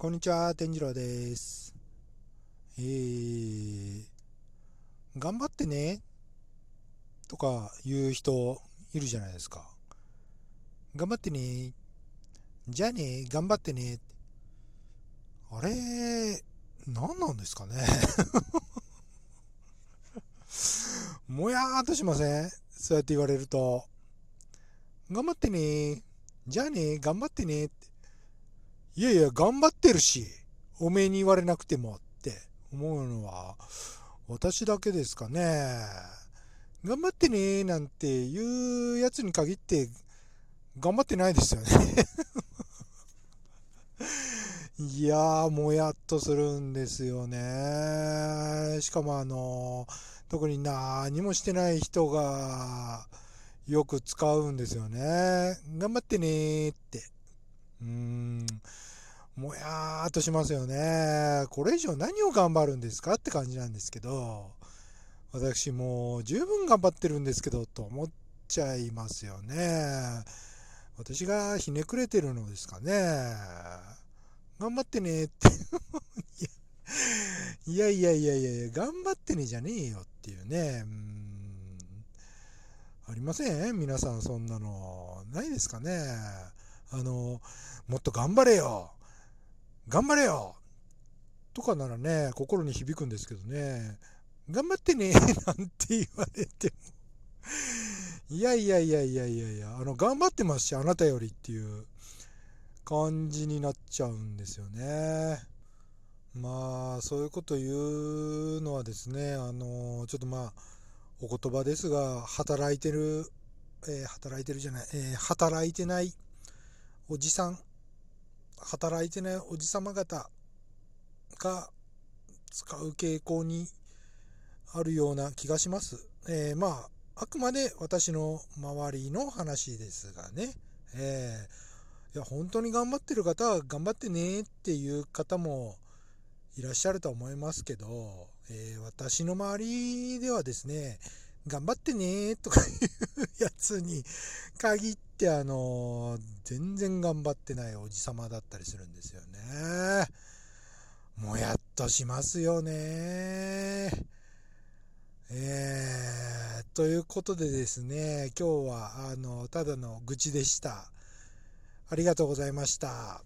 こんにちは、天次郎です。えー、頑張ってね、とか言う人いるじゃないですか。頑張ってね、じゃあね、頑張ってね。あれ、何なんですかね。もやーっとしません？そうやって言われると。頑張ってね、じゃあね、頑張ってね。いやいや、頑張ってるし、おめえに言われなくてもって思うのは、私だけですかね。頑張ってねなんて言うやつに限って、頑張ってないですよね。いやー、もやっとするんですよね。しかもあの、特に何もしてない人がよく使うんですよね。頑張ってねーって。うーん、もやーっとしますよね。これ以上何を頑張るんですかって感じなんですけど、私もう十分頑張ってるんですけど、と思っちゃいますよね。私がひねくれてるのですかね。頑張ってねっていやいやいやいやいや、頑張ってねじゃねえよっていうね。うんありません？皆さんそんなの。ないですかね？あの、もっと頑張れよ頑張れよとかならね、心に響くんですけどね、頑張ってね なんて言われても。いやいやいやいやいやいや、あの、頑張ってますし、あなたよりっていう感じになっちゃうんですよね。まあ、そういうこと言うのはですね、あの、ちょっとまあ、お言葉ですが、働いてる、えー働いてるじゃない、えー働いてないおじさん、働いてないおじさま方が使う傾向にあるような気がします。えーまあ、あくまで私の周りの話ですがね、えーいや、本当に頑張ってる方は頑張ってねっていう方もいらっしゃると思いますけど、えー私の周りではですね、頑張ってねとかいうやつに 限って、あの全然頑張ってないおじさまだったりするんですよね。もやっとしますよね。えー、ということでですね、今日は、あの、ただの愚痴でした。ありがとうございました。